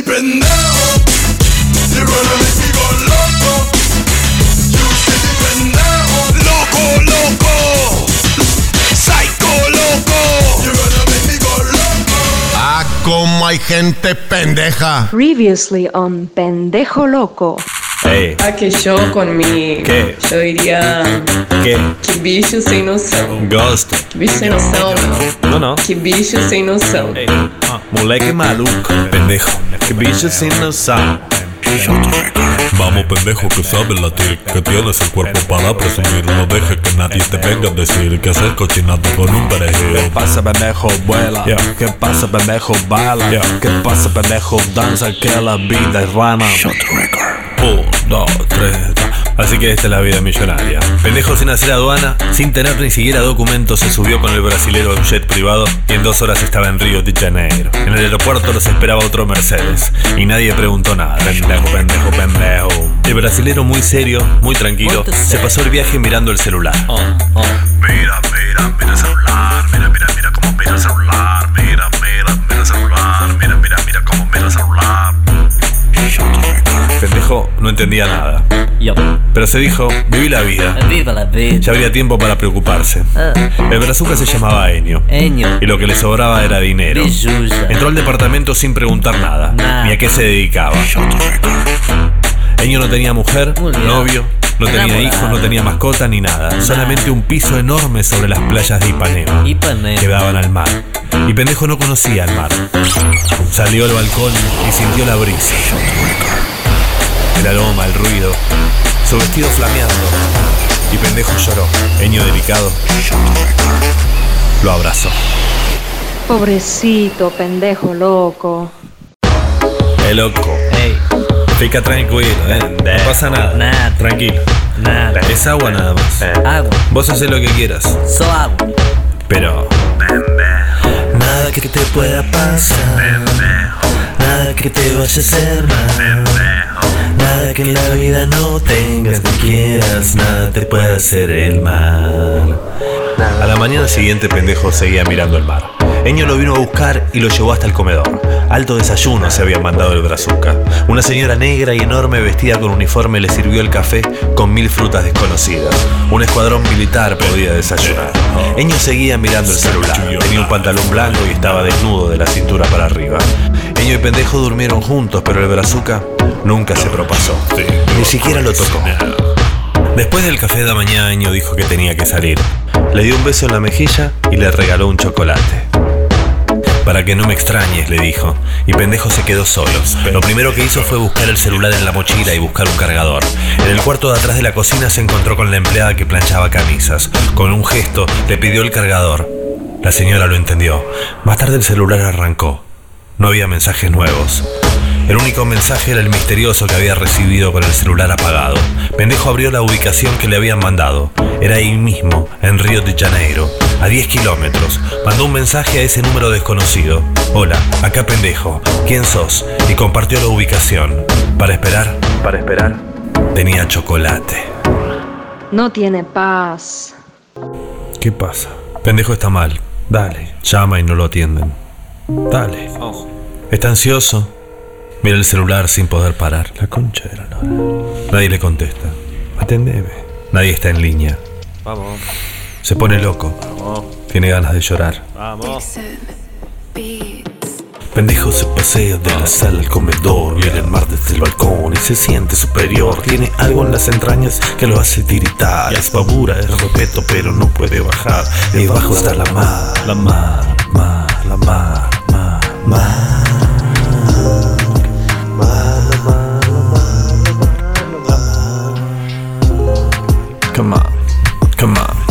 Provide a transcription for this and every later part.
city pendejo. You're gonna make me go loco. You city pendejo. Loco, loco. Psycho, loco. You're gonna make me go loco. Ah, como hay gente pendeja. Previously on Pendejo Loco. Hey, Ah, que yo con mi. ¿Qué? Yo diría. que Que bicho sem noção. Ghost. Que bicho sem noção, não. Não. Que bicho sem noção. Hey, moleque maluco. Pendejo. Que bicho sin noção. Vamos pendejo que sabes latir Que tienes el cuerpo para presumir No dejes que nadie te venga a decir Que haces cochinado con un perejil ¿Qué pasa pendejo? Vuela. Yeah. ¿Qué pasa pendejo? Baila. Yeah. ¿Qué pasa pendejo? Danza que la vida es rana. Un, dos, tres. Así que esta es la vida millonaria. Pendejo sin hacer aduana, sin tener ni siquiera documentos, se subió con el brasilero a un jet privado y en dos horas estaba en Río de Janeiro. En el aeropuerto los esperaba otro Mercedes y nadie preguntó nada. Pendejo, pendejo, pendejo. El brasilero muy serio, muy tranquilo, se pasó el viaje mirando el celular. Mira, mira, mira el celular Mira, mira, mira cómo mira el celular Mira, mira, mira el celular Mira, mira, mira cómo mira el celular No entendía nada. Yo, Pero se dijo, viví la vida. viva la vida. Ya habría tiempo para preocuparse. Ah, El brazuca se llamaba Enio. Eño, Y lo que le sobraba era dinero. Entró al departamento sin preguntar nada, ni a qué se dedicaba. Eño no tenía mujer, novio, no tenía hijos, no tenía mascota ni nada. Solamente un piso enorme sobre las playas de Ipanema. Ipanema. Que daban al mar. Y pendejo no conocía el mar. Salió al balcón y sintió la brisa. El aroma, el ruido. Su vestido flameando. Y pendejo lloró. Eño delicado. Lo abrazó. Pobrecito, pendejo loco. El loco. Ey, Fica tranquilo, eh. No pasa nada. Nada. Tranquilo. nada. Es agua nada más. Agua, Vos haces lo que quieras. so agua. Pero. Nada que te pueda pasar. Nada que te vaya a hacer mal. Que en la vida no tengas ni quieras. Nada te puede hacer el mal. A la mañana siguiente, pendejo seguía mirando el mar. Eño lo vino a buscar y lo llevó hasta el comedor. Alto desayuno se había mandado el brazuca. Una señora negra y enorme vestida con uniforme le sirvió el café con mil frutas desconocidas. Un escuadrón militar podía desayunar. Eño seguía mirando el celular. Tenía un pantalón blanco y estaba desnudo de la cintura para arriba. Eño y pendejo durmieron juntos, pero el brazuca nunca se propasó. Ni siquiera lo tocó. Después del café de mañana, dijo que tenía que salir. Le dio un beso en la mejilla y le regaló un chocolate. Para que no me extrañes, le dijo, y pendejo se quedó solo. Lo primero que hizo fue buscar el celular en la mochila y buscar un cargador. En el cuarto de atrás de la cocina se encontró con la empleada que planchaba camisas. Con un gesto le pidió el cargador. La señora lo entendió. Más tarde el celular arrancó. No había mensajes nuevos. El único mensaje era el misterioso que había recibido con el celular apagado. Pendejo abrió la ubicación que le habían mandado. Era ahí mismo, en Río de Janeiro, a 10 kilómetros. Mandó un mensaje a ese número desconocido. Hola, acá pendejo. ¿Quién sos? Y compartió la ubicación. Para esperar, para esperar, tenía chocolate. No tiene paz. ¿Qué pasa? Pendejo está mal. Dale. Llama y no lo atienden. Dale. Está ansioso. Mira el celular sin poder parar. La concha de la lora. Nadie le contesta. Atendeme. Nadie está en línea. Vamos, Se pone loco. vamos, Tiene ganas de llorar. vamos. Pendejo se pasea de la sala al comedor, mira el mar desde el balcón y se siente superior. Tiene algo en las entrañas que lo hace tiritar. Es pavura, es respeto, pero no puede bajar. Y abajo está la mar, la mar, mar, la mar,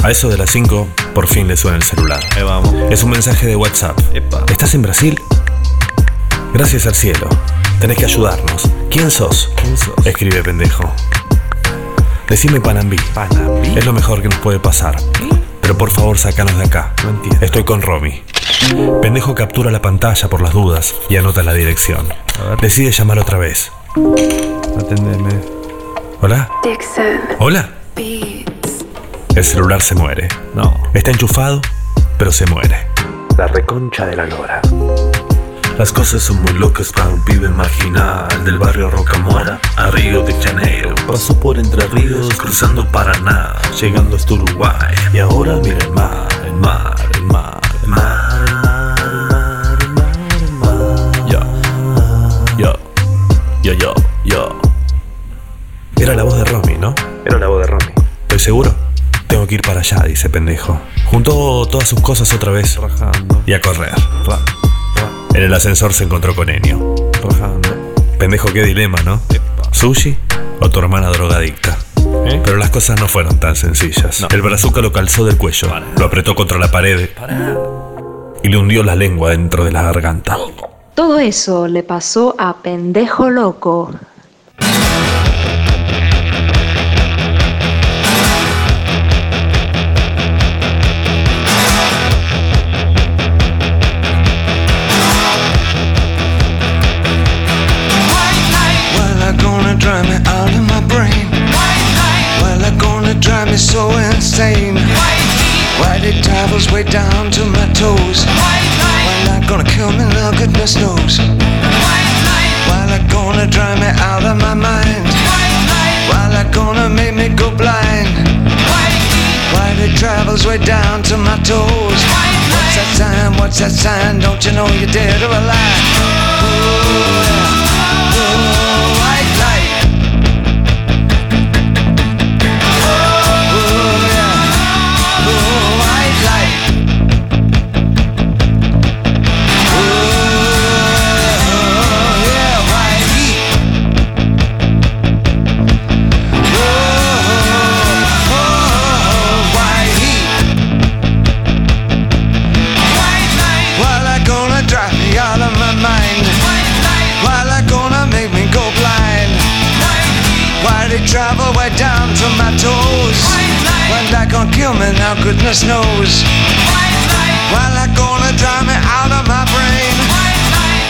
A eso de las 5, por fin le suena el celular. Ahí vamos. Es un mensaje de WhatsApp. Epa. ¿Estás en Brasil? Gracias al cielo. Tenés que ayudarnos. ¿Quién sos? ¿Quién sos? Escribe pendejo. Decime Panambí. Panambí. Es lo mejor que nos puede pasar. Pero por favor, sacanos de acá. No entiendo. Estoy con Romy. Pendejo captura la pantalla por las dudas y anota la dirección. A ver. Decide llamar otra vez. Atendeme. ¿Hola? ¿Hola? El celular se muere. No. Está enchufado, pero se muere. La reconcha de la lora. Las cosas son muy locas para un pibe marginal Del barrio Rocamora a Río de Janeiro Pasó por Entre Ríos, cruzando Paraná Llegando hasta Uruguay Y ahora mira el mar, el mar, el mar El mar, el mar, el mar, el mar, el mar Yo, yo, yo, yo, yo Era la voz de Romy, ¿no? Era la voz de Romy ¿Estoy seguro? Que ir para allá, dice pendejo. Juntó todas sus cosas otra vez y a correr. En el ascensor se encontró con Enio. Pendejo, qué dilema, ¿no? ¿Sushi o tu hermana drogadicta? Pero las cosas no fueron tan sencillas. El brazuca lo calzó del cuello, lo apretó contra la pared y le hundió la lengua dentro de la garganta. Todo eso le pasó a pendejo loco. Me so insane. Why it travels way down to my toes. Well, they're gonna kill me now, goodness knows. Well, they're gonna drive me out of my mind. Well, they're gonna make me go blind. Why it travels way down to my toes. What's that sign? What's that sign? Don't you know you're dead or alive? Ooh, goodness knows. Well, they're gonna drive me out of my brain.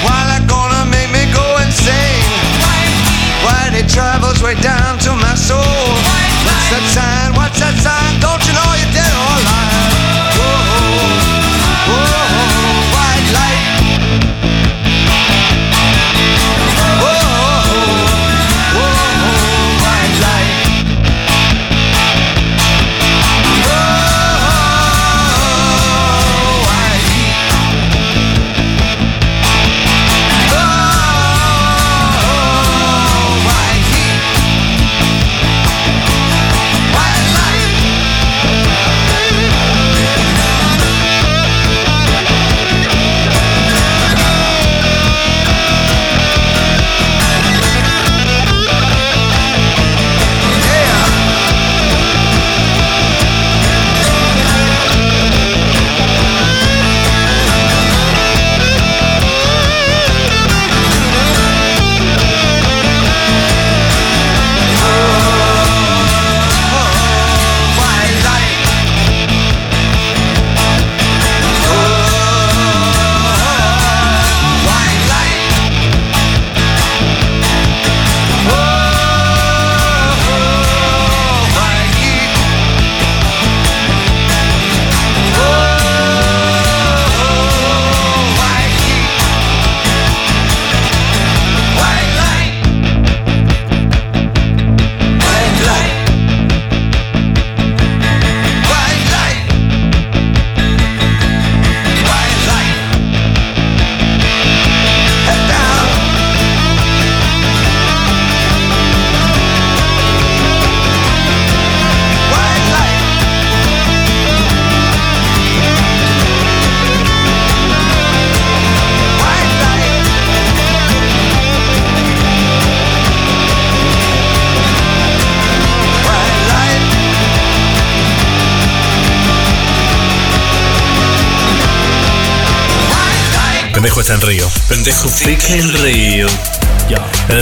Why they're gonna make me go insane? Why they travels way down to my soul? What's that sign?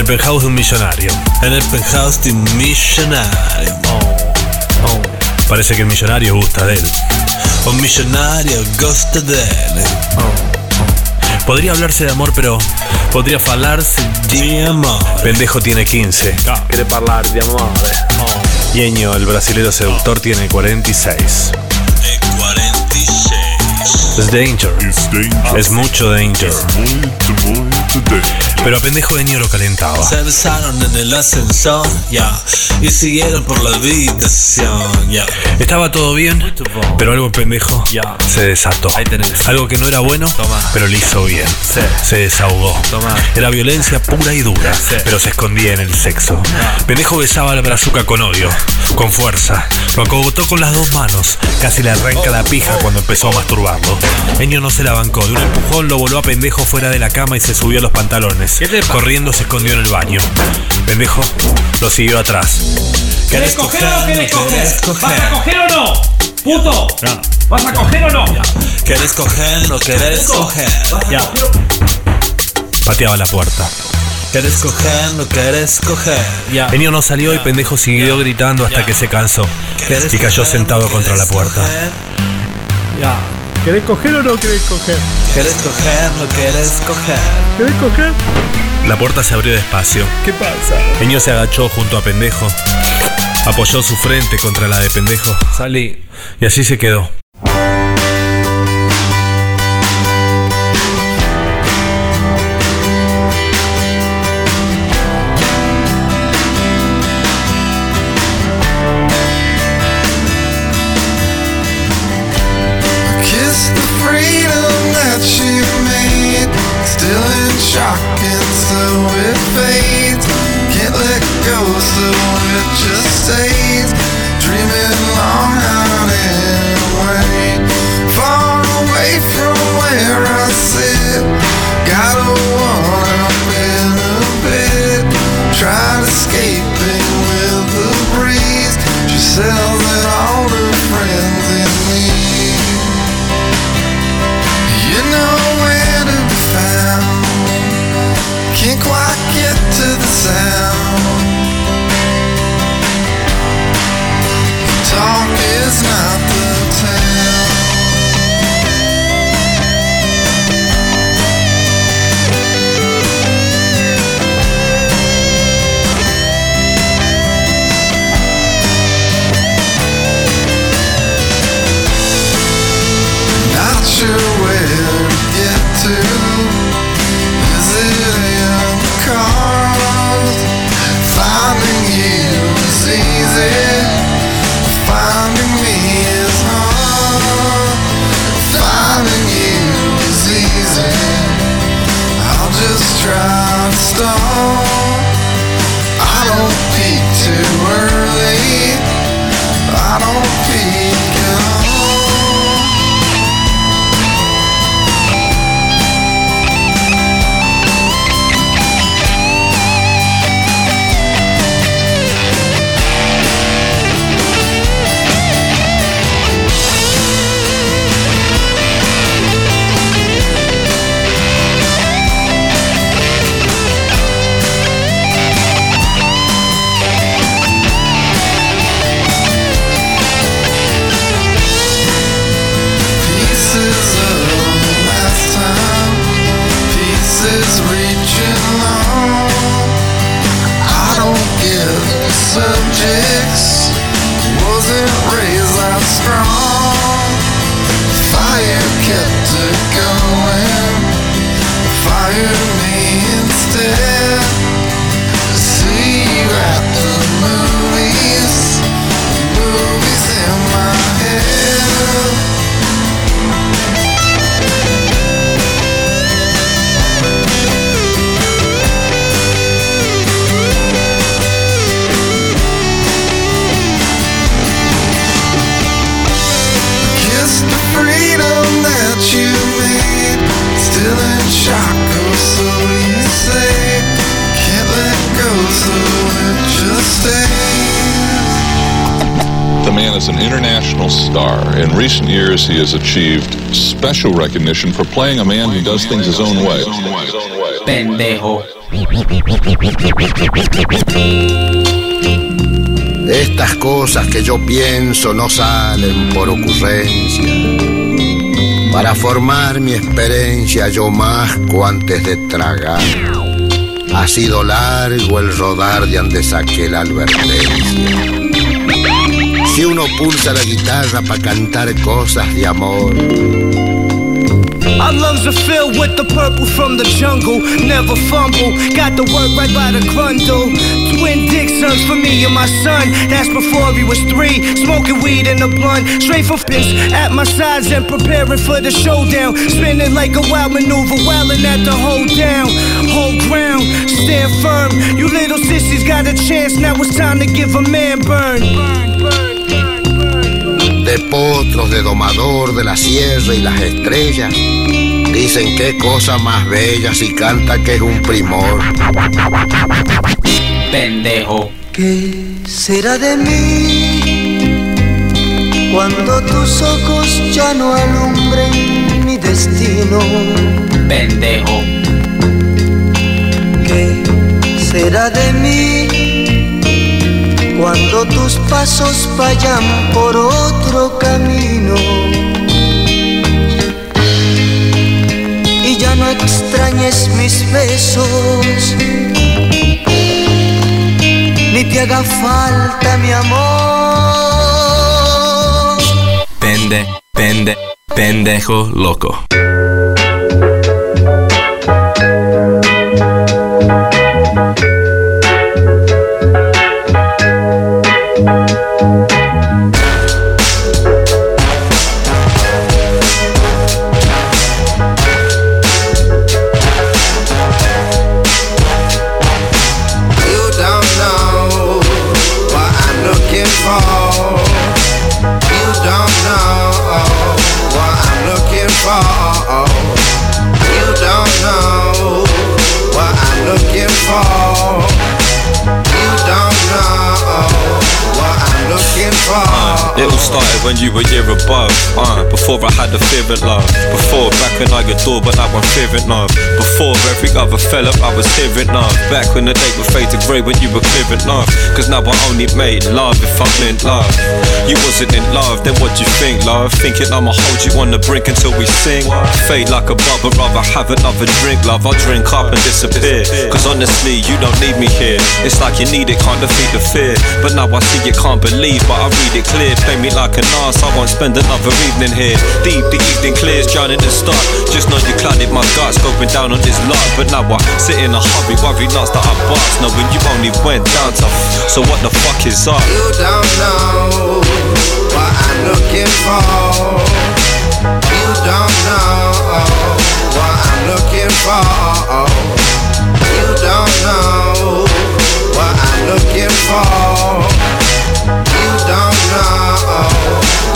En el penthouse de un millonario. En el penthouse de un millonario. Oh. Parece que el millonario gusta de él. Un millonario gusta de él. Podría hablarse de amor, pero podría hablarse de amor. Pendejo tiene 15. Quiere hablar de amor. Yeño, el brasilero seductor, tiene 46. 46. Es danger. Es mucho danger. Pero a pendejo Deño lo calentaba. Se besaron en el ascensor, ya. Y siguieron por la habitación, ya. Estaba todo bien, pero algo pendejo se desató. Algo que no era bueno, pero le hizo bien. Se desahogó. Era violencia pura y dura, pero se escondía en el sexo. Pendejo besaba la brazuca con odio, con fuerza. Lo acogotó con las dos manos. Casi le arranca la pija cuando empezó a masturbarlo. Eño no se la bancó. De un empujón lo voló a pendejo fuera de la cama y se subió a los pantalones. Corriendo se escondió en el baño. Pendejo lo siguió atrás. ¿Querés coger o no querés coger? ¿Vas a coger o no? ¡Puto! ¿Vas a coger o no? ¿Querés coger o querés coger? Ya. Pateaba la puerta. ¿Querés coger o querés coger? Ya. Enio no salió y pendejo siguió gritando hasta que se cansó. ¿Querés Y cayó coger sentado contra la puerta. Ya. ¿Querés coger o no querés coger? ¿Querés coger o querés coger? ¿Querés coger? La puerta se abrió despacio. ¿Qué pasa? Eño se agachó junto a pendejo. Apoyó su frente contra la de pendejo. Salí. Y así se quedó. Recent years, he has achieved special recognition for playing a man who does things his own way. Pendejo. Estas cosas que yo pienso no salen por ocurrencia. Para formar mi experiencia yo masco antes de tragar. Ha sido largo el rodar de donde saqué la advertencia. Si uno pulsa la guitarra para cantar cosas de amor, Our lungs are filled with the purple from the jungle. Never fumble, got the work right by the grundle. Twin dick sons for me and my son. That's before he was three. Smoking weed in a blunt. Straight for piss at my sides and preparing for the showdown. Spinning like a wild maneuver, wailing at the hold down. Hold ground, stand firm. You little sissies got a chance, now it's time to give a man burn. De potros, de domador, de la sierra y las estrellas. Dicen qué cosa más bella si canta que es un primor. Pendejo. ¿Qué será de mí cuando tus ojos ya no alumbren mi destino? Pendejo. ¿Qué será de mí cuando tus pasos vayan por otro camino? Y ya no extrañes mis besos, ni te haga falta mi amor. Pende, pende, pendejo loco. It all started when you were year above. Uh, before I had fear of love. Before back when I adored, but now I'm fearing love. Before every other fell up, I was hearing love. Back when the day would fade to grey when you were clearing love. Cause now I only made love if I'm in love. You wasn't in love, then what you think, love? Thinking I'ma hold you on the brink until we sing. Fade like a bubble, rather have another drink, love. I'll drink up and disappear. Cause honestly, you don't need me here. It's like you need it, can't defeat the fear. But now I see you can't believe, but I read it clear. Play me like an ass, I won't spend another evening here. Deep, the evening clears, drowning in start. Just know you clouded my guts, going down on this lot. But now I sit in a hurry, worry nuts that I bust. Knowing you only went down to. So what the fuck is up? You don't know what I'm looking for. You don't know what I'm looking for. You don't know what I'm looking for. Know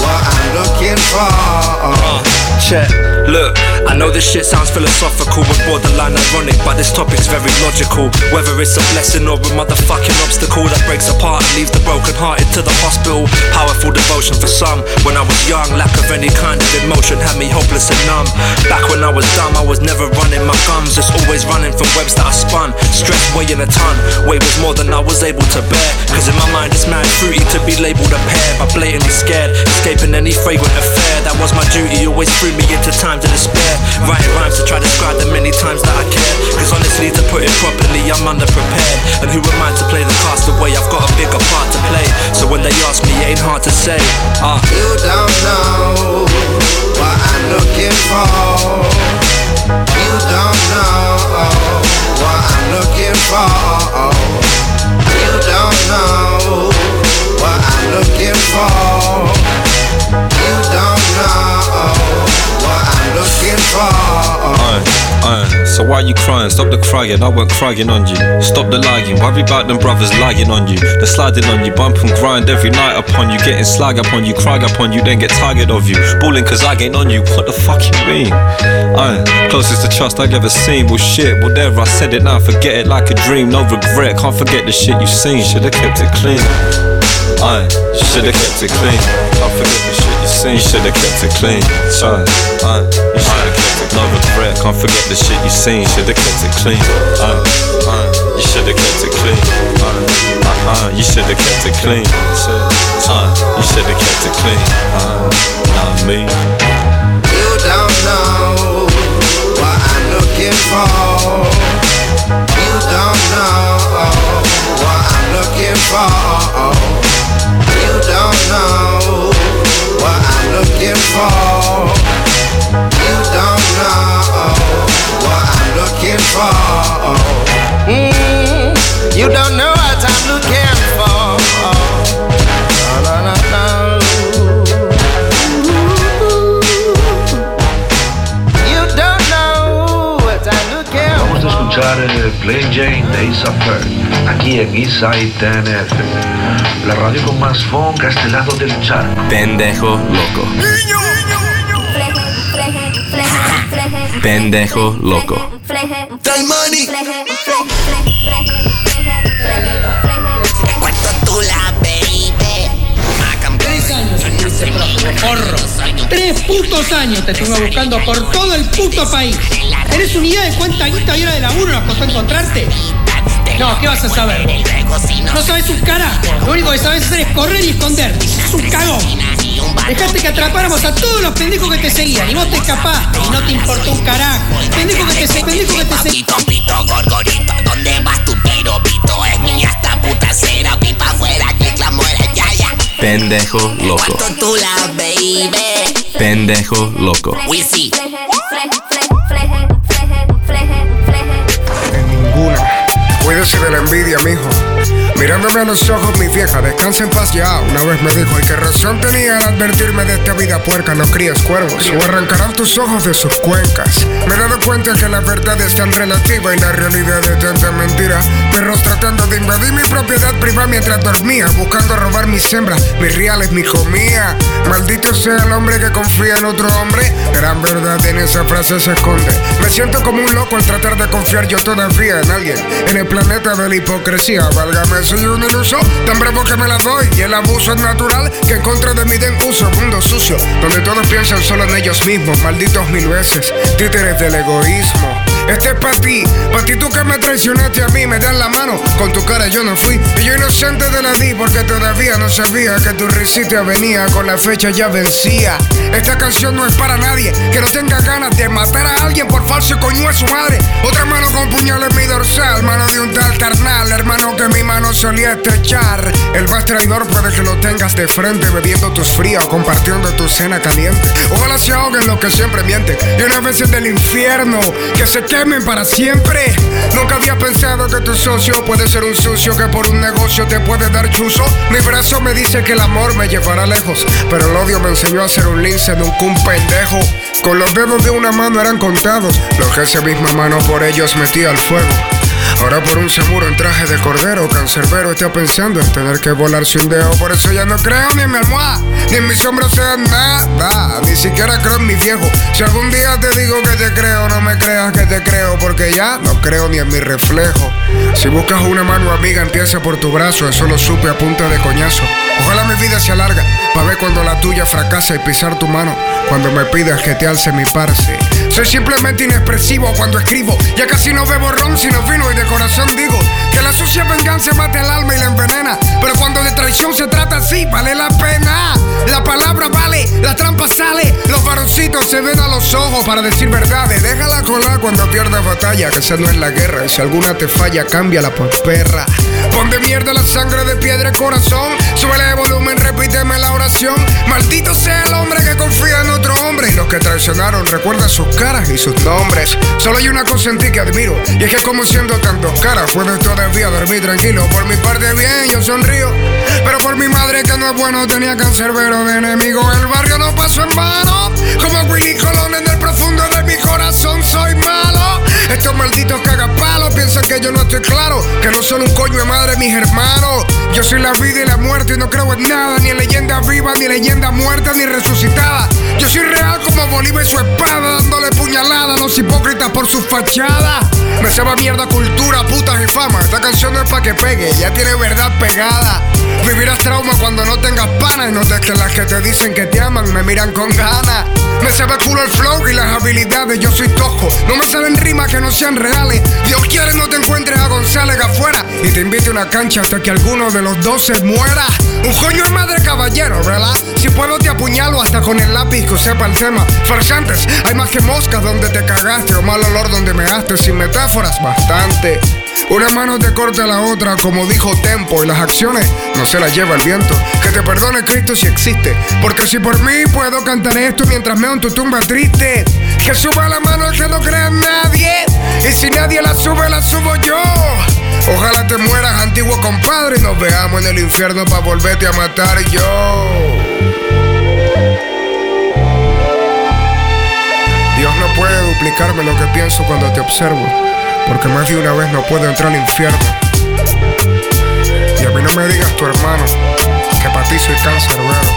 what I'm looking for. Check. Look, I know this shit sounds philosophical and borderline ironic, but this topic's very logical. Whether it's a blessing or a motherfucking obstacle that breaks apart and leaves the broken hearted to the hospital. Powerful devotion for some. When I was young, lack of any kind of emotion had me hopeless and numb. Back when I was dumb, I was never running my gums, just always running from webs that I spun. Stress weighing a ton, weight was more than I was able to bear. Cause in my mind, it's mad fruity to be labeled a pair, but blatantly scared, escaping any fragrant affair. That was my duty, always threw me into times of despair. Writing rhymes to try to describe the many times that I care. Cause honestly, to put it properly, I'm underprepared. And who am I to play the cast away? I've got a bigger part to play. So when they ask me, it ain't hard to say. Ah. You don't know what I'm looking for. You don't know what I'm looking for. You don't know what I'm looking for. So why you crying? Stop the crying, I weren't crying on you. Stop the lying, worry about them brothers lying on you. They're sliding on you, bump and grind every night upon you. Getting slag upon you, cry upon you, then get tired of you. Balling cause I ain't on you, what the fuck you mean? Aye, closest to trust I've ever seen. Well shit, there I said it now, forget it like a dream. No regret, can't forget the shit you seen. Should've kept it clean. Aye, should've kept it clean. Can't forget the shit seen. You should've kept it clean. Aye, aye, you should've kept it No regret, can't forget the shit you seen. Should've kept it clean. Aye, aye, you should've kept it clean. Aye, aye, aye, you should've kept it clean. Aye, you should've kept it clean. Aye, not me. You don't know what I'm looking for. You don't know what I'm looking for. You don't know looking for. You don't know what I'm looking for. Mm, you don't know. Escuchar Plain Jane de Isa Fair, aquí en Eastside TNF, la radio con más funk a este lado del charco. Pendejo loco. Pendejo loco. money. Cuento tú la baby. Tres años estuviste prófugo, porro. Tres putos años te estuve buscando por todo el puto país. ¿Tenés una idea de cuánta guita y hora de laburo nos costó encontrarte? No, ¿qué vas a saber? No sabes un carajo. Lo único que sabes hacer es correr y esconderte. Es un cagón. Dejaste que atrapáramos a todos los pendejos que te seguían y vos te escapaste y no te importó un carajo. Pendejo que te seguía, pendejo que te seguía. Pito, pito, gorgorito, ¿dónde vas tu piropito? Es mía esta puta cera, pipa afuera, que ya ya. Pendejo loco. Cuento tú la baby. Pendejo loco. Wizzy. Ninguna. Cuídese de la envidia, mijo. Mirándome a los ojos, mi vieja, descansa en paz ya. Una vez me dijo, y qué razón tenía al advertirme de esta vida puerca, no crías cuervos. O arrancarán tus ojos de sus cuencas. Me he dado cuenta que la verdad es tan relativa y la realidad es tanta mentira. Perros tratando de invadir mi propiedad privada mientras dormía, buscando robar mis hembras, mis reales, mi comida. Maldito sea el hombre que confía en otro hombre. Gran verdad en esa frase se esconde. Me siento como un loco al tratar de confiar yo todavía en alguien. En el planeta de la hipocresía, válgame, soy un iluso, tan bravo que me la doy. Y el abuso es natural que en contra de mí den uso. Mundo sucio, donde todos piensan solo en ellos mismos, malditos mil veces. Títeres del egoísmo. Este es para ti, para ti tú que me traicionaste a mí, me das la mano, con tu cara yo no fui. Y yo inocente de la di porque todavía no sabía que tu risita venía, con la fecha ya vencía. Esta canción no es para nadie que no tenga ganas de matar a alguien por falso coño a su madre. Otra mano con puñal en mi dorsal, mano de un tal carnal, hermano que mi mano solía estrechar. El más traidor puede que lo tengas de frente, bebiendo tus frías o compartiendo tu cena caliente. Ojalá se ahoguen los que siempre mienten. Y unas veces del infierno, que se quemen para siempre. Nunca había pensado que tu socio puede ser un sucio que por un negocio te puede dar chuzo. Mi brazo me dice que el amor me llevará lejos, pero el odio me enseñó a ser un lince, nunca un pendejo. Con los dedos de una mano eran contados, los que esa misma mano por ellos metía al fuego. Ahora por un seguro en traje de cordero, cancerbero está pensando en tener que volarse un dedo. Por eso ya no creo ni en mi almohada, ni en mis hombros sea nada. Ni siquiera creo en mi viejo. Si algún día te digo que te creo, no me creas que te creo, porque ya no creo ni en mi reflejo. Si buscas una mano amiga, empieza por tu brazo, eso lo supe a punta de coñazo. Ojalá mi vida se alarga, para ver cuando la tuya fracasa y pisar tu mano, cuando me pidas que te alce mi parce. Soy simplemente inexpresivo cuando escribo, ya casi no bebo ron sino vino y de corazón digo que la sucia venganza mate el alma y la envenena, pero cuando de traición se trata así, vale la pena. La palabra vale, la trampa sale, los varoncitos se ven a los ojos para decir verdades. Déjala colar cuando pierdas batalla, que esa no es la guerra, y si alguna te falla, cámbiala por perra. Pon de mierda la sangre de piedra y corazón, súbele de volumen, repíteme la oración. Maldito sea el hombre que confía en otro hombre, y los que traicionaron, recuerda sus y sus nombres. Solo hay una cosa en ti que admiro, y es que como siendo tan dos caras, puedes todavía dormir tranquilo. Por mi parte bien, yo sonrío, pero por mi madre que no es bueno tenía cancerbero de enemigo. El barrio no pasó en vano, como Willy Colón en el profundo de mi corazón soy malo. Estos malditos cagapalos piensan que yo no estoy claro, que no son un coño de madre mis hermanos. Yo soy la vida y la muerte y no creo en nada, ni en leyenda viva, ni leyenda muerta, ni resucitada. Yo soy real como Bolívar y su espada, dándole puñalada a los hipócritas por su fachada. Me sabe mierda cultura, putas y fama. Esta canción no es pa' que pegue, ya tiene verdad pegada. Vivirás trauma cuando no tengas pana y notes que las que te dicen que te aman me miran con ganas. Me sabe culo el flow y las habilidades, yo soy tosco. No me salen rimas que no sean reales. Dios quiere no te encuentres a González afuera y te invite a una cancha hasta que alguno de los dos se muera. Un coño de madre caballero, ¿verdad? Si puedo te apuñalo hasta con el lápiz que sepa el tema. Farsantes, hay más que moscas donde te cagaste o mal olor donde me haste sin metáforas, bastante. Una mano te corta la otra, como dijo Tempo, y las acciones no se las lleva el viento. Que te perdone Cristo si existe, porque si por mí puedo cantar esto mientras meo en tu tumba triste. Que suba la mano el que no crea en nadie, y si nadie la sube, la subo yo. Ojalá te mueras, antiguo compadre, y nos veamos en el infierno para volverte a matar yo. Dios no puede duplicarme lo que pienso cuando te observo. porque más de una vez no puedo entrar al infierno. Y a mí no me digas tu hermano, que para ti soy cancerbero.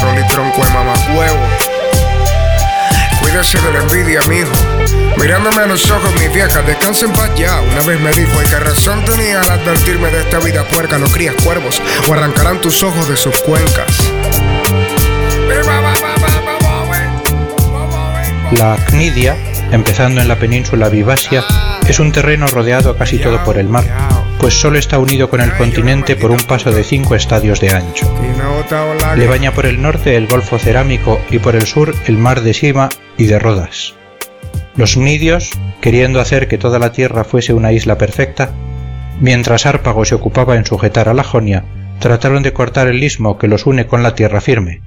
Rolly tronco de mamacuevo. De la envidia, mijo. Mirándome a los ojos, mi vieja, descansa en paz ya. Una vez me dijo, ¿y qué razón tenía al advertirme de esta vida puerca? No crías cuervos o arrancarán tus ojos de sus cuencas. La Cnidia, empezando en la península Vivasia, es un terreno rodeado casi todo por el mar, pues solo está unido con el continente por un paso de 5 estadios de ancho. Le baña por el norte el Golfo Cerámico y por el sur el mar de Sima y de Rodas. Los Cnidios, queriendo hacer que toda la tierra fuese una isla perfecta, mientras Árpago se ocupaba en sujetar a la Jonia, trataron de cortar el istmo que los une con la tierra firme.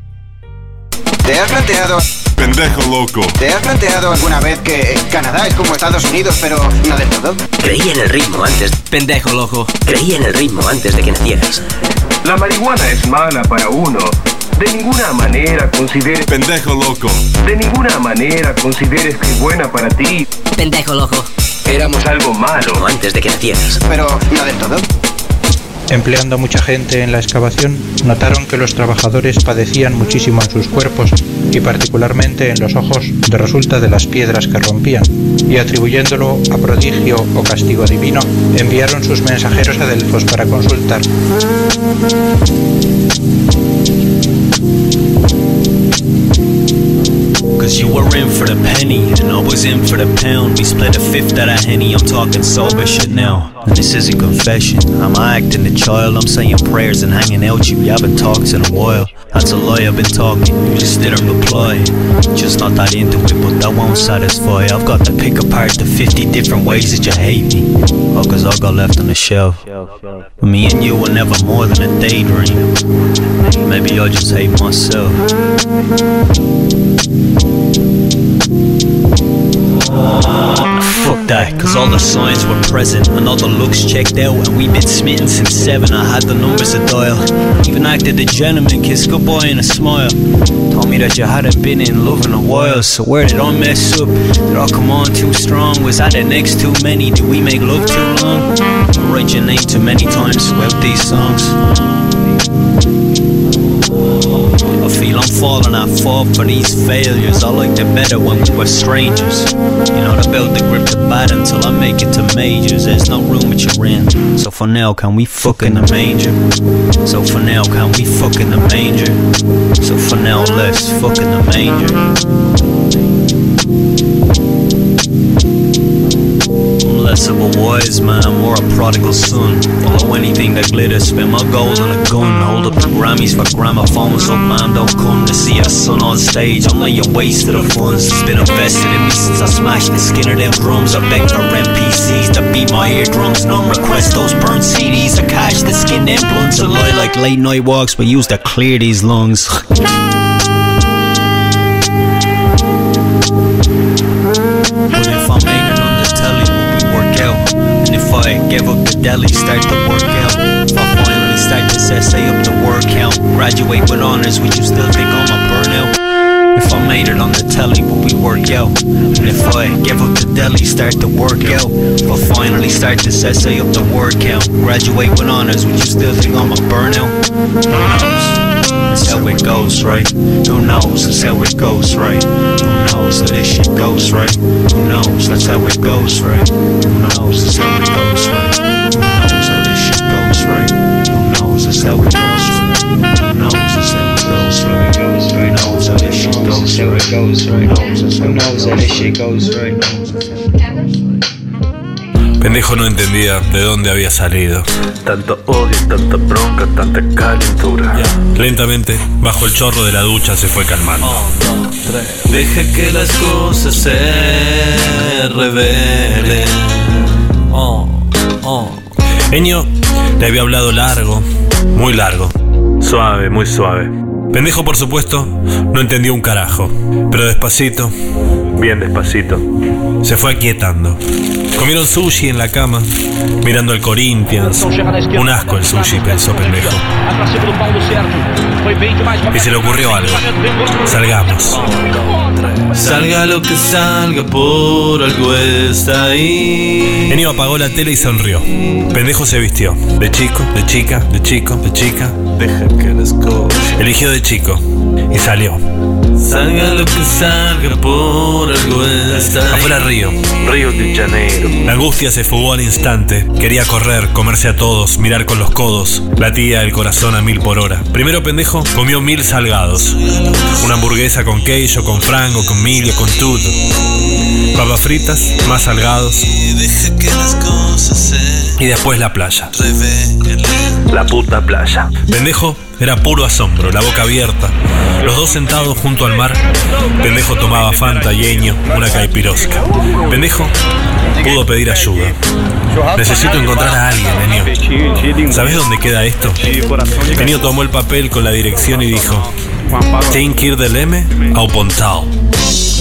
¿Te has planteado... Pendejo loco. ¿Te has planteado alguna vez que Canadá es como Estados Unidos, pero no del todo? Creí en el ritmo antes. Pendejo loco. Creí en el ritmo antes de que nacieras. La marihuana es mala para uno. De ninguna manera consideres... Pendejo loco. De ninguna manera consideres que es buena para ti. Pendejo loco. Éramos algo malo. Antes de que nacieras. Pero no del todo. Empleando mucha gente en la excavación, notaron que los trabajadores padecían muchísimo en sus cuerpos y particularmente en los ojos de resulta de las piedras que rompían, y atribuyéndolo a prodigio o castigo divino, enviaron sus mensajeros a Delfos para consultar. Cause you were in for the penny, and I was in for the pound. We split a fifth out of henny, I'm talking sober shit now. And this isn't confession, I'm acting the child. I'm saying prayers and hanging out you, we haven't talked in a while. That's a lie, I've been talking, you just didn't reply. Just not that into it, but that won't satisfy. I've got to pick apart the 50 different ways that you hate me. Oh, cause I got left on the shelf. But me and you were never more than a daydream. Maybe I just hate myself. Fuck that, cause all the signs were present and all the looks checked out. And we've been smitten since seven. I had the numbers to dial. Even acted a gentleman, kissed goodbye and a smile. Told me that you hadn't been in love in a while. So where did I mess up? Did I come on too strong? Was I the next too many? Did we make love too long? I write your name too many times throughout these songs. Feel I'm falling, I fall for these failures. I liked it better when we were strangers. You know, to build the grip to bite until I make it to majors. There's no room at your end. So for now, can we fuck in the manger? So for now, can we fuck in the manger? So for now, let's fuck in the manger. Less of a wise man, more a prodigal son. Follow anything that glitters, spend my gold on a gun. Hold up the Grammys for gramophones, so man don't come to see a son on stage. I'm laying waste to the funds that's been invested in me since I smashed the skin of them drums. I beg for NPCs to beat my eardrums. None request those burnt CDs. I cash the skin them blunts. I lie like late night walks, but use to clear these lungs. the deli, start to work out? If I finally start this essay up to work out, graduate with honors, would you still think I'm a burnout? If I made it on the telly, would we work out? And if I give up the deli, start to work out? If I finally start this essay up to work out, graduate with honors, would you still think I'm a burnout? Who knows? How it goes, right? Who knows? That's how it goes, right? Who knows that this shit goes, right? Who knows? That's how it goes, right? Who knows? That's how it goes, right? Who knows how this shit goes, right? Who knows? That's how it goes, right? Who knows? That's how it goes, right? Who knows how this goes, right? Who knows how this shit goes, right? Pendejo no entendía de dónde había salido. Tanto odio, tanta bronca, tanta calentura. Lentamente, bajo el chorro de la ducha, se fue calmando. Deja que las cosas se revelen. Oh, Eño le había hablado largo, muy largo. Suave, muy suave. Pendejo, por supuesto, no entendió un carajo. Pero despacito, Bien despacito. se fue aquietando. Comieron sushi en la cama, mirando el Corinthians. Un asco el sushi, pensó pendejo. Y se le ocurrió algo. Salgamos. Salga lo que salga, por algo está ahí. Enio apagó la tele y sonrió. Pendejo se vistió. De chico, de chica, de chico, de chica. Deja que les Eligió de chico y salió. Salga lo que salga, por algo está Afuera Río, Río de Janeiro. La angustia se fugó al instante. Quería correr, comerse a todos, mirar con los codos. Latía el corazón a mil por hora. Primero pendejo comió mil salgados. Una hamburguesa con queijo, con frango, con con tuto. Papas fritas, más salgados. Y después la playa. La puta playa. Pendejo era puro asombro, la boca abierta. Los dos sentados junto al mar. Pendejo tomaba Fanta, yeño, una caipirosca. Pendejo pudo pedir ayuda. Necesito encontrar a alguien, Enio. ¿Sabes dónde queda esto? Enio tomó el papel con la dirección y dijo: Tem que ir del M ao Pontal. No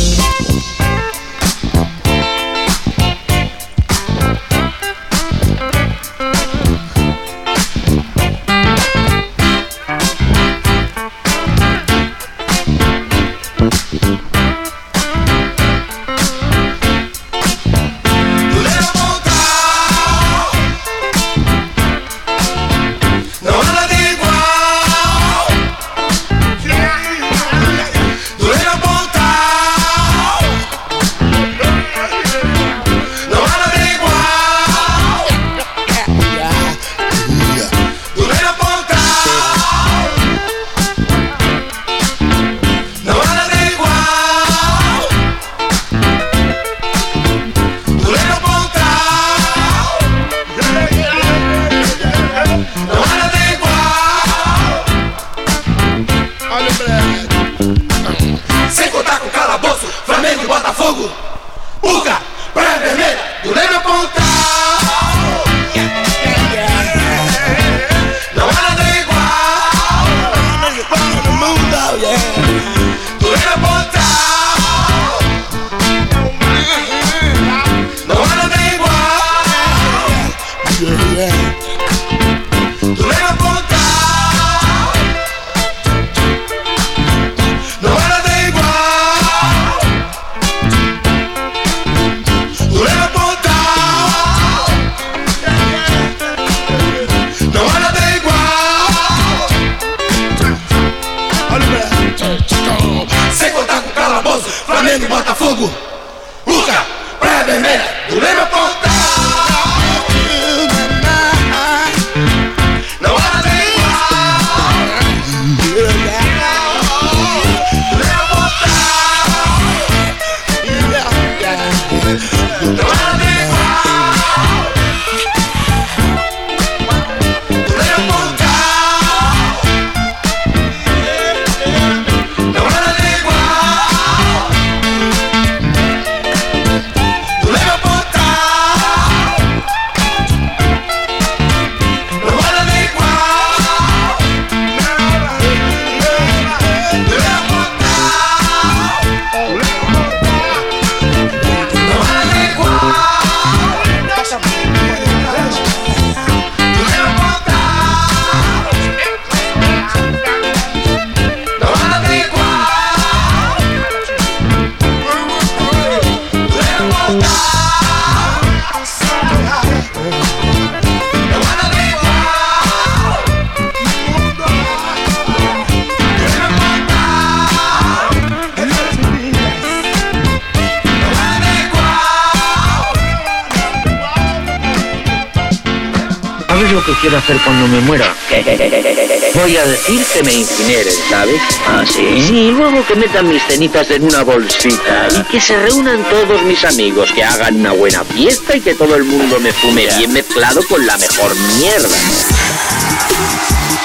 me incineren, ¿sabes? ¿Ah, sí? Sí, luego que metan mis cenizas en una bolsita y que se reúnan todos mis amigos, que hagan una buena fiesta y que todo el mundo me fume bien mezclado con la mejor mierda.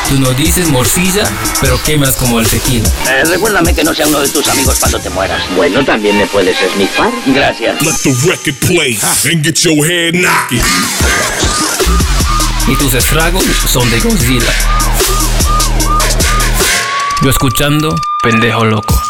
Tú no dices morcilla, pero quemas como el tequila. Eh, recuérdame que no sea uno de tus amigos cuando te mueras. Bueno, también me puedes esnifar. Gracias. Let the record play and get your head knocking. Y tus estragos son de Godzilla. Yo escuchando, pendejo loco.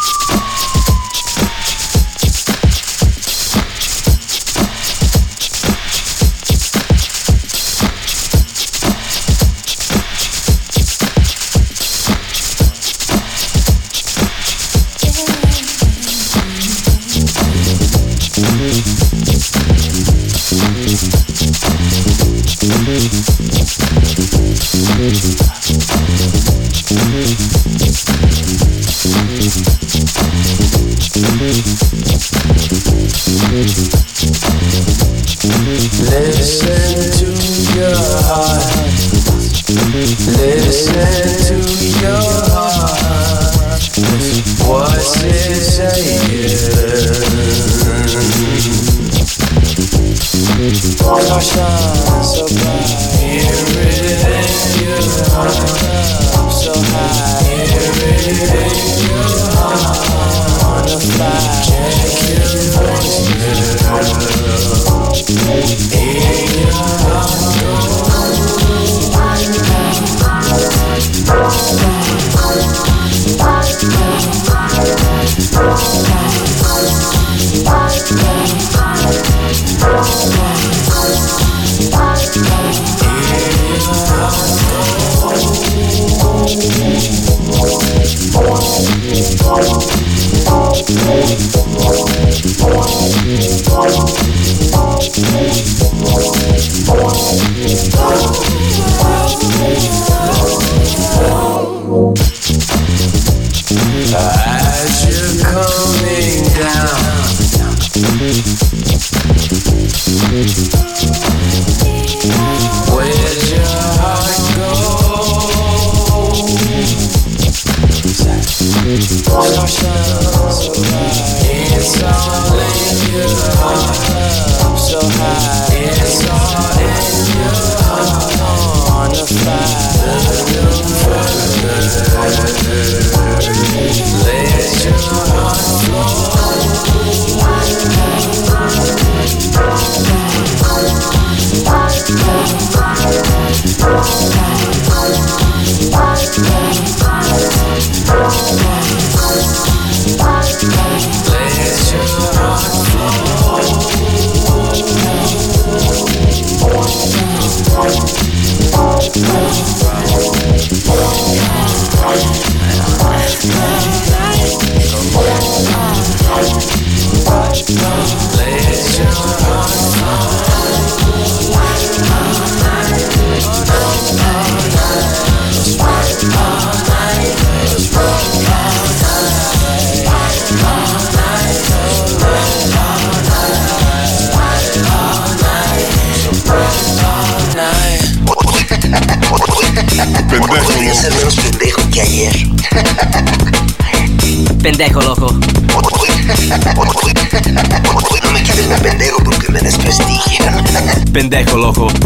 Pendejo loco. Que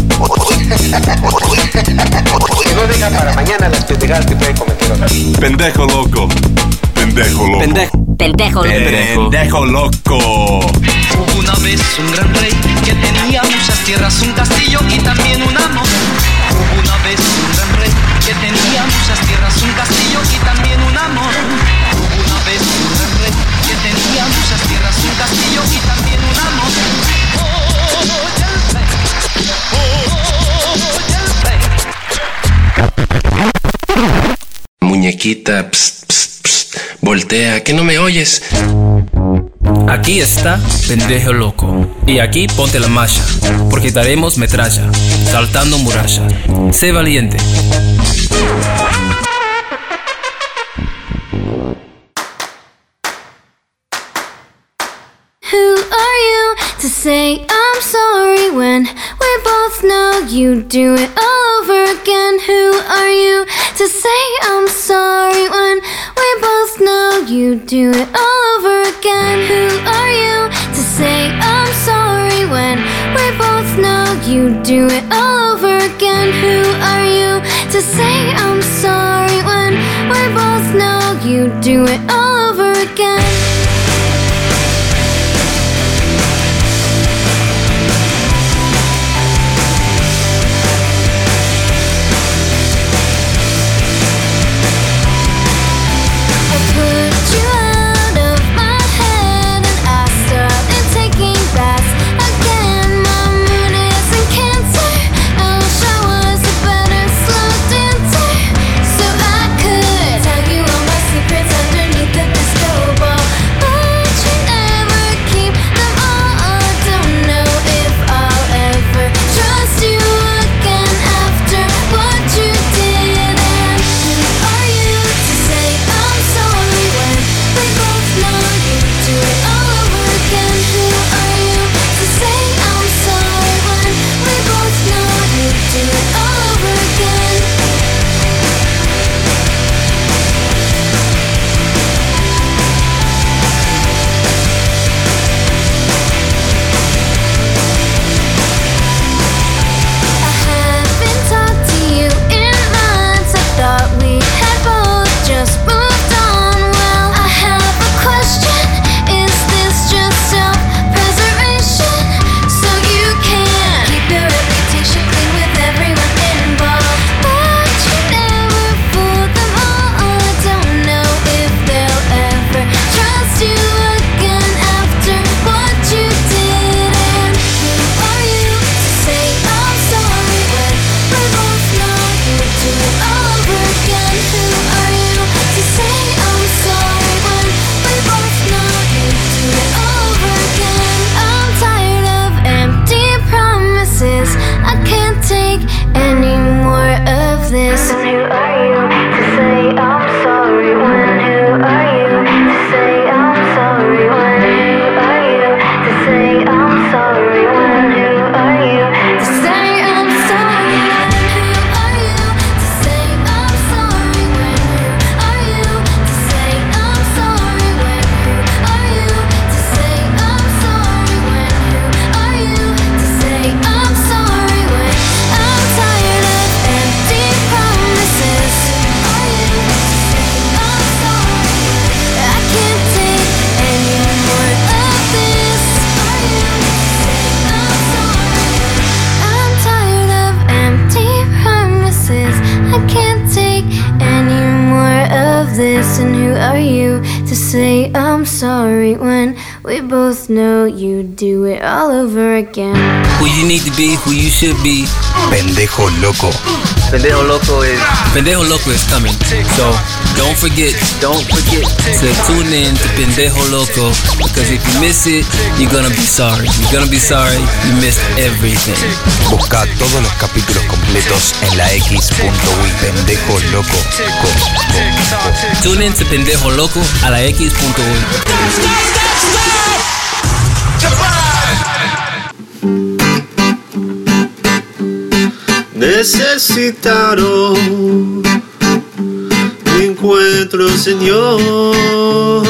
no deja para mañana las pendejadas que puede cometer otra. Pendejo loco. Pendejo loco. Pendejo. Pendejo loco. Pendejo loco. Hubo una vez un gran rey que tenía muchas tierras, un castillo y también un amor. Hubo una vez un gran rey que tenía muchas tierras, un castillo y también Psst, psst, psst. Voltea, que no me oyes. Aquí está Pendejo Loco. Y aquí ponte la malla, porque daremos metralla, saltando muralla. Sé valiente. To say I'm sorry when we both know you do it all over again? Who are you to say I'm sorry when we both know you do it all over again? Who are you to say I'm sorry when we both know you do it all over again? Who are you to say I'm sorry when we both know you do it all over we both know you do it all over again? Who you need to be, who you should be. Pendejo loco. Pendejo Loco is Pendejo Loco is coming. So don't forget, don't forget to tune in to Pendejo Loco because if you miss it, you're gonna be sorry. You're gonna be sorry you missed everything. Busca todos los capítulos completos en la X.ui. Pendejo loco. Co, co, co. Tune in to Pendejo Loco a la X.ui. necesitaron encuentro, Señor.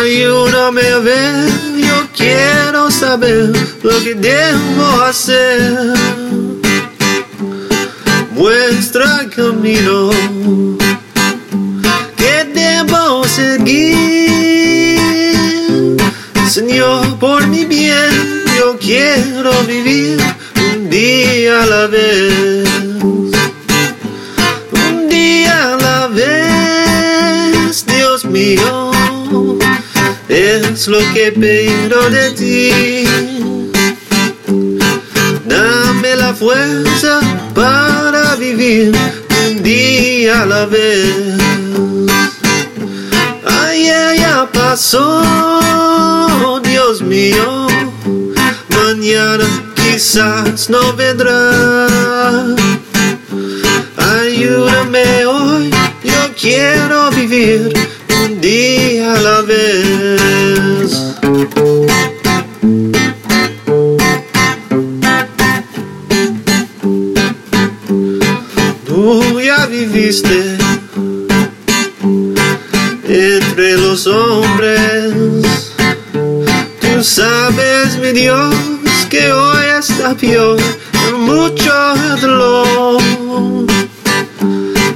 Ayúdame a ver, yo quiero saber lo que debo hacer. Muestra el camino que debo seguir. Quiero vivir un día a la vez. Un día a la vez, Dios mío, es lo que pido de ti. Dame la fuerza para vivir un día a la vez. Ayer ya pasó, Dios mío, mañana quizás no vendrá. Ayúdame hoy, yo quiero vivir un día a la vez. Tú ya viviste entre los hombres. Tú sabes, mi Dios, peor, mucho dolor.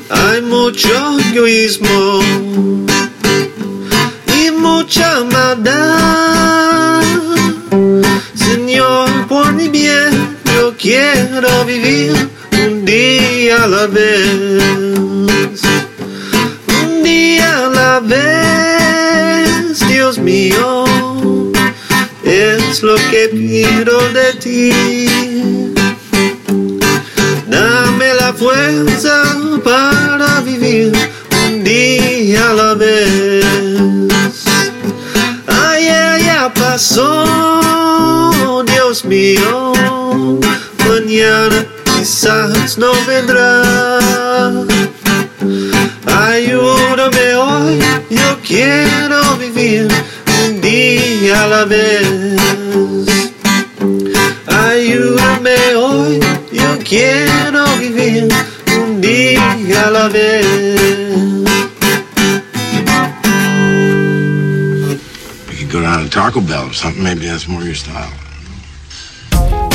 Hay mucho egoísmo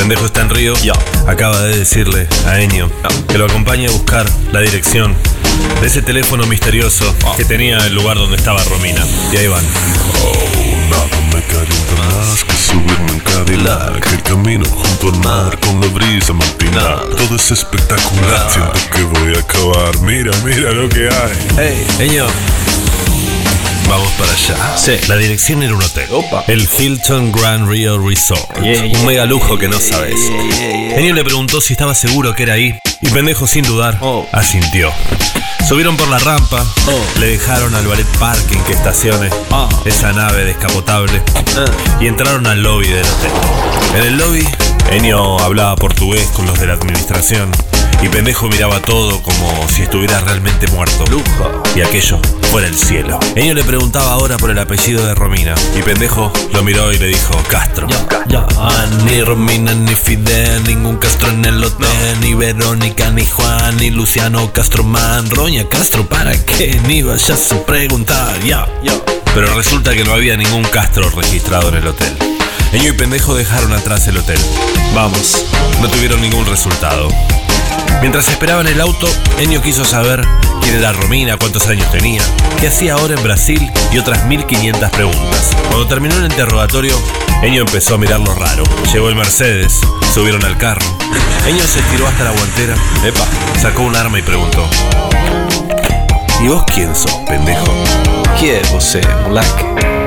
Pendejo está en Río. Acaba de decirle a Enio que lo acompañe a buscar la dirección de ese teléfono misterioso que tenía el lugar donde estaba Romina. Y ahí van. Nada me calienta más que subirme en Cadillac El camino junto al mar con la brisa matinal Todo es espectacular, siento que voy a acabar Mira, mira lo que hay Hey, Enio. Vamos para allá. Sí. La dirección era un hotel. El Hilton Grand Rio Resort. Un mega lujo que no sabes. Enio le preguntó si estaba seguro que era ahí. Y pendejo, sin dudar, asintió. Subieron por la rampa, le dejaron al ballet parking que estacione esa nave descapotable y entraron al lobby del hotel. En el lobby, Enio hablaba portugués con los de la administración y pendejo miraba todo como si estuviera realmente muerto. Y aquello fuera el cielo. Enio le preguntaba ahora por el apellido de Romina y pendejo lo miró y le dijo Castro. Ah, ni Romina ni Fidel, ningún Castro en el hotel, ni Verónica, ni Juan, ni Luciano Castroman, Roña Castro, ¿para qué? Ni vayas a preguntar, ya. Pero resulta que no había ningún Castro registrado en el hotel. Eño y pendejo dejaron atrás el hotel. Vamos, no tuvieron ningún resultado. Mientras esperaban el auto, Enio quiso saber quién era Romina, cuántos años tenía, qué hacía ahora en Brasil y otras 1500 preguntas. Cuando terminó el interrogatorio, Enio empezó a mirarlo raro. Llegó el Mercedes, subieron al carro. Enio se estiró hasta la guantera, epa, sacó un arma y preguntó. ¿Y vos quién sos, pendejo? ¿Quién vos, mulaque?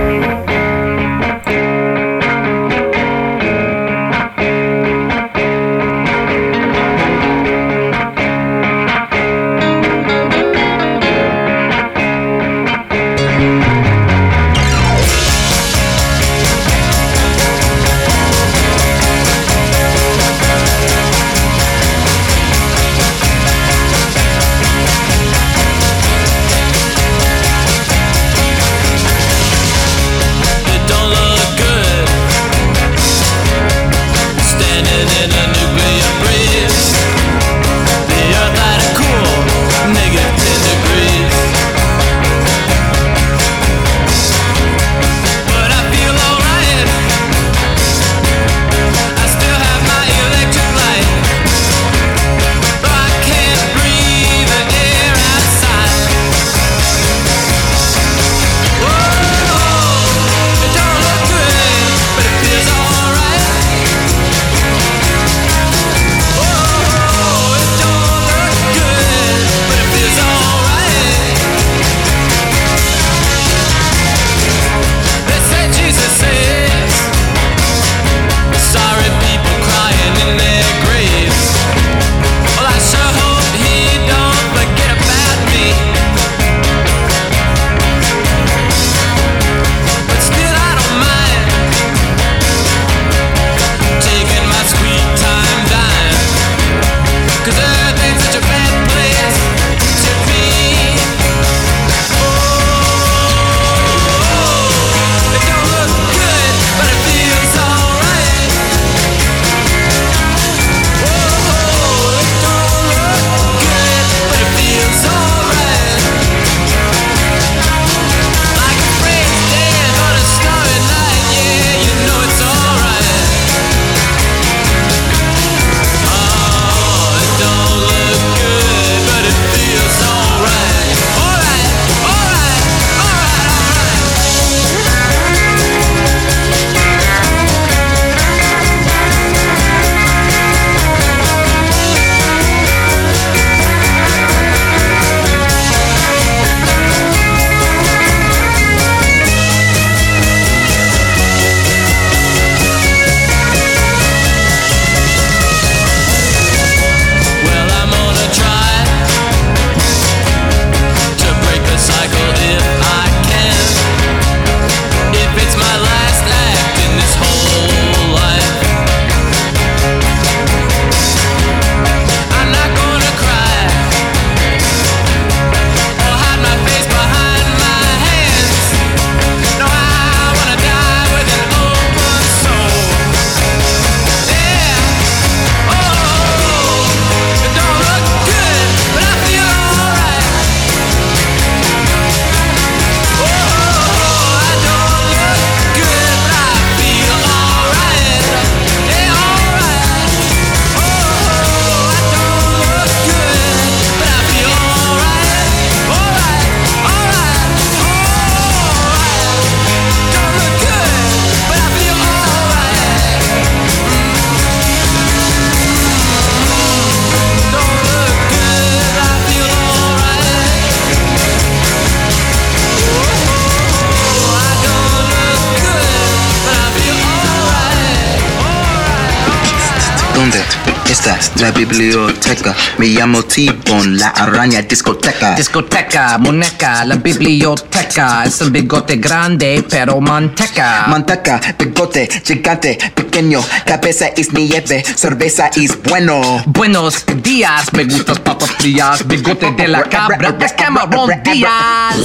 T-Bone, la araña discoteca. Discoteca, muñeca, la biblioteca. Es un bigote grande, pero manteca. Manteca, bigote, gigante, pequeño. Cabeza es nieve, cerveza es bueno. Buenos días, me gustas papas frías. Bigote de la cabra, de Cameron Díaz.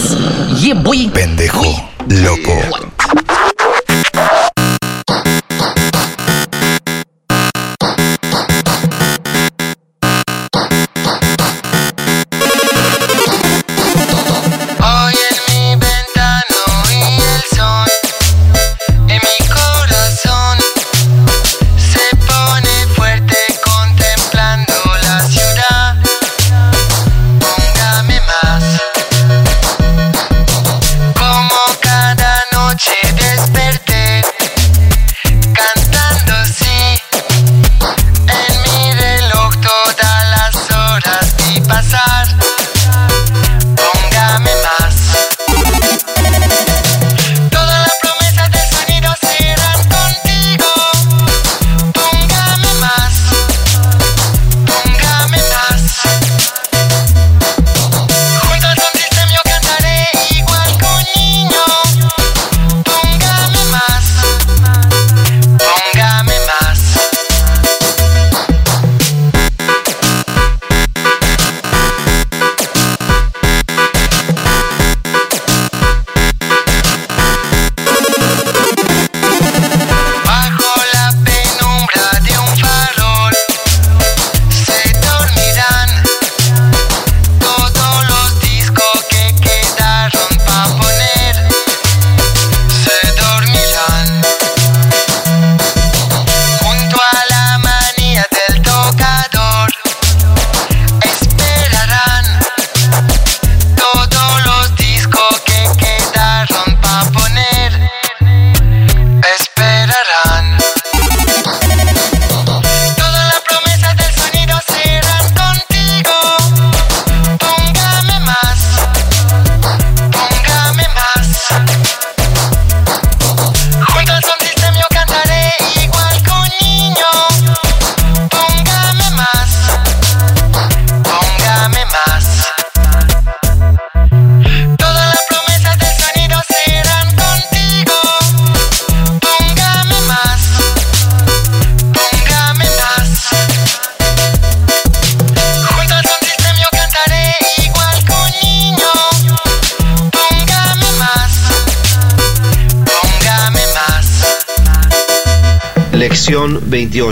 Yeah, boy. Pendejo, loco.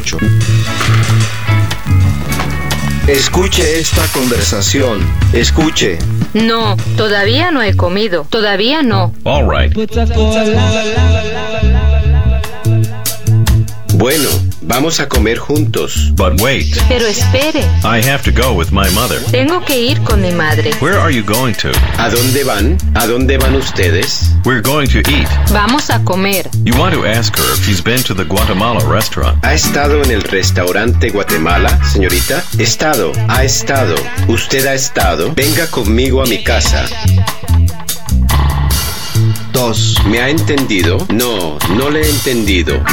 28. Escuche esta conversación. Escuche. No, todavía no he comido. Todavía no. All right. Bueno, vamos a comer juntos. But wait. Pero espere. I have to go with my mother. Tengo que ir con mi madre. Where are you going to? ¿A dónde van? ¿A dónde van ustedes? We're going to eat. Vamos a comer. You want to ask her if she's been to the Guatemala restaurant. ¿Ha estado en el restaurante Guatemala, señorita? Estado, ha estado. ¿Usted ha estado? Venga conmigo a mi casa. 2. ¿Me ha entendido? No, no le he entendido.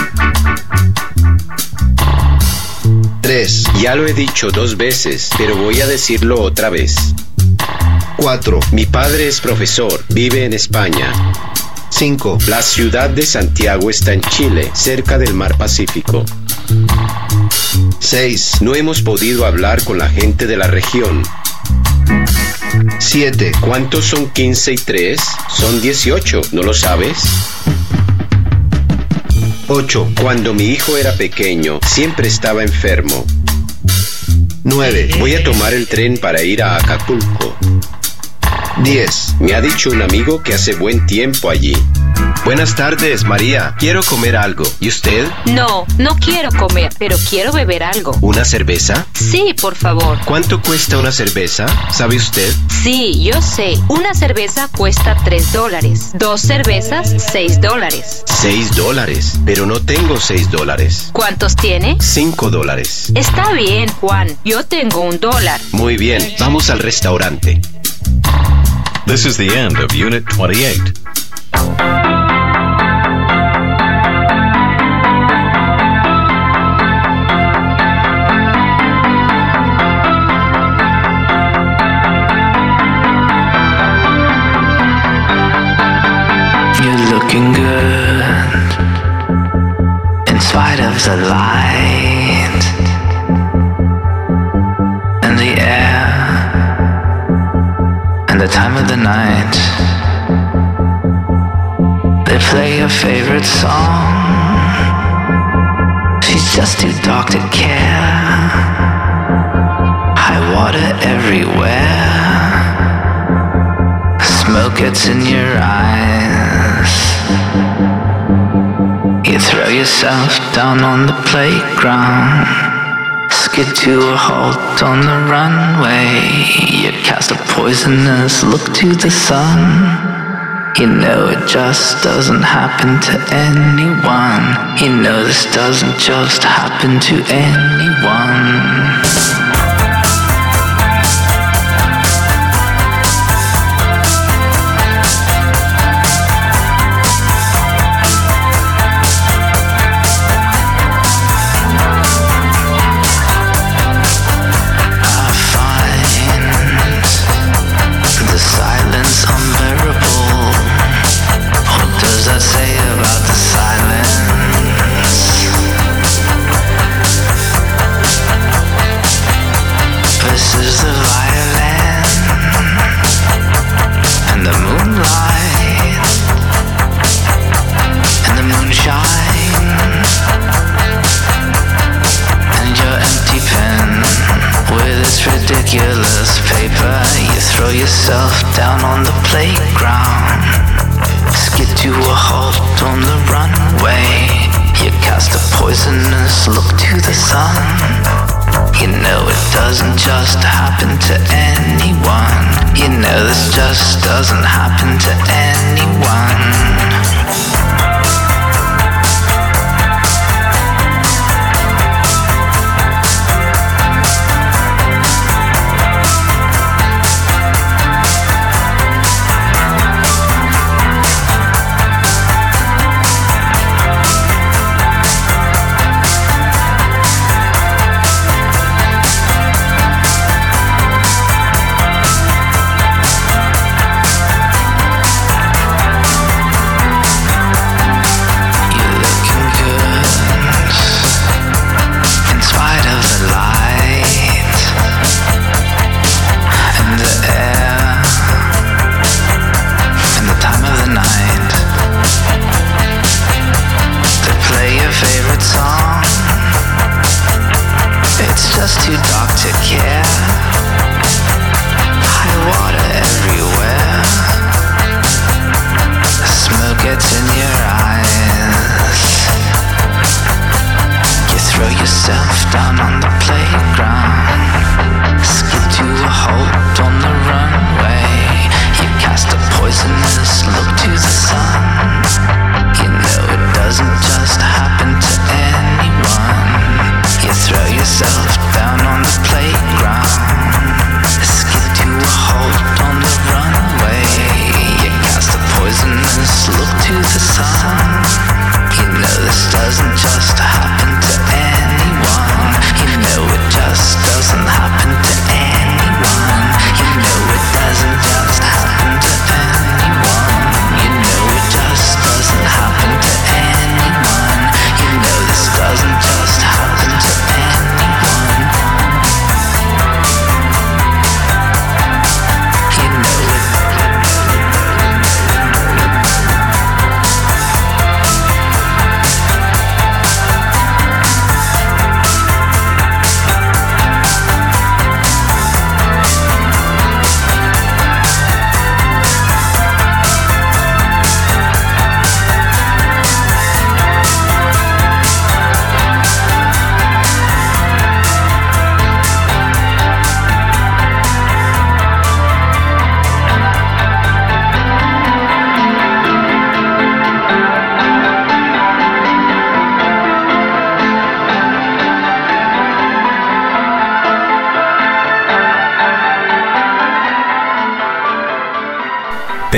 3. Ya lo he dicho dos veces, pero voy a decirlo otra vez. 4. Mi padre es profesor, vive en España. 5. La ciudad de Santiago está en Chile, cerca del mar Pacífico. 6. No hemos podido hablar con la gente de la región. 7. ¿Cuántos son 15 y 3? Son 18, ¿no lo sabes? 8. Cuando mi hijo era pequeño, siempre estaba enfermo. 9. Voy a tomar el tren para ir a Acapulco. 10. Me ha dicho un amigo que hace buen tiempo allí. Buenas tardes, María. Quiero comer algo. ¿Y usted? No, no quiero comer, pero quiero beber algo. ¿Una cerveza? Sí, por favor. ¿Cuánto cuesta una cerveza? ¿Sabe usted? Sí, yo sé. Una cerveza cuesta 3 dólares. Dos cervezas, 6 dólares. 6 dólares. Pero no tengo 6 dólares. ¿Cuántos tiene? 5 dólares. Está bien, Juan. Yo tengo un dólar. Muy bien. Vamos al restaurante. This is the end of Unit 28. Time of the night. They play your favorite song. She's just too dark to care. High water everywhere. Smoke gets in your eyes. You throw yourself down on the playground. Skid to a halt on the runway. You cast a poisonous look to the sun. You know it just doesn't happen to anyone. You know this doesn't just happen to anyone. to. High water everywhere. Smoke gets in your eyes. You throw yourself down on the playground. To a halt on the runway. You cast a poisonous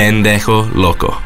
pendejo loco.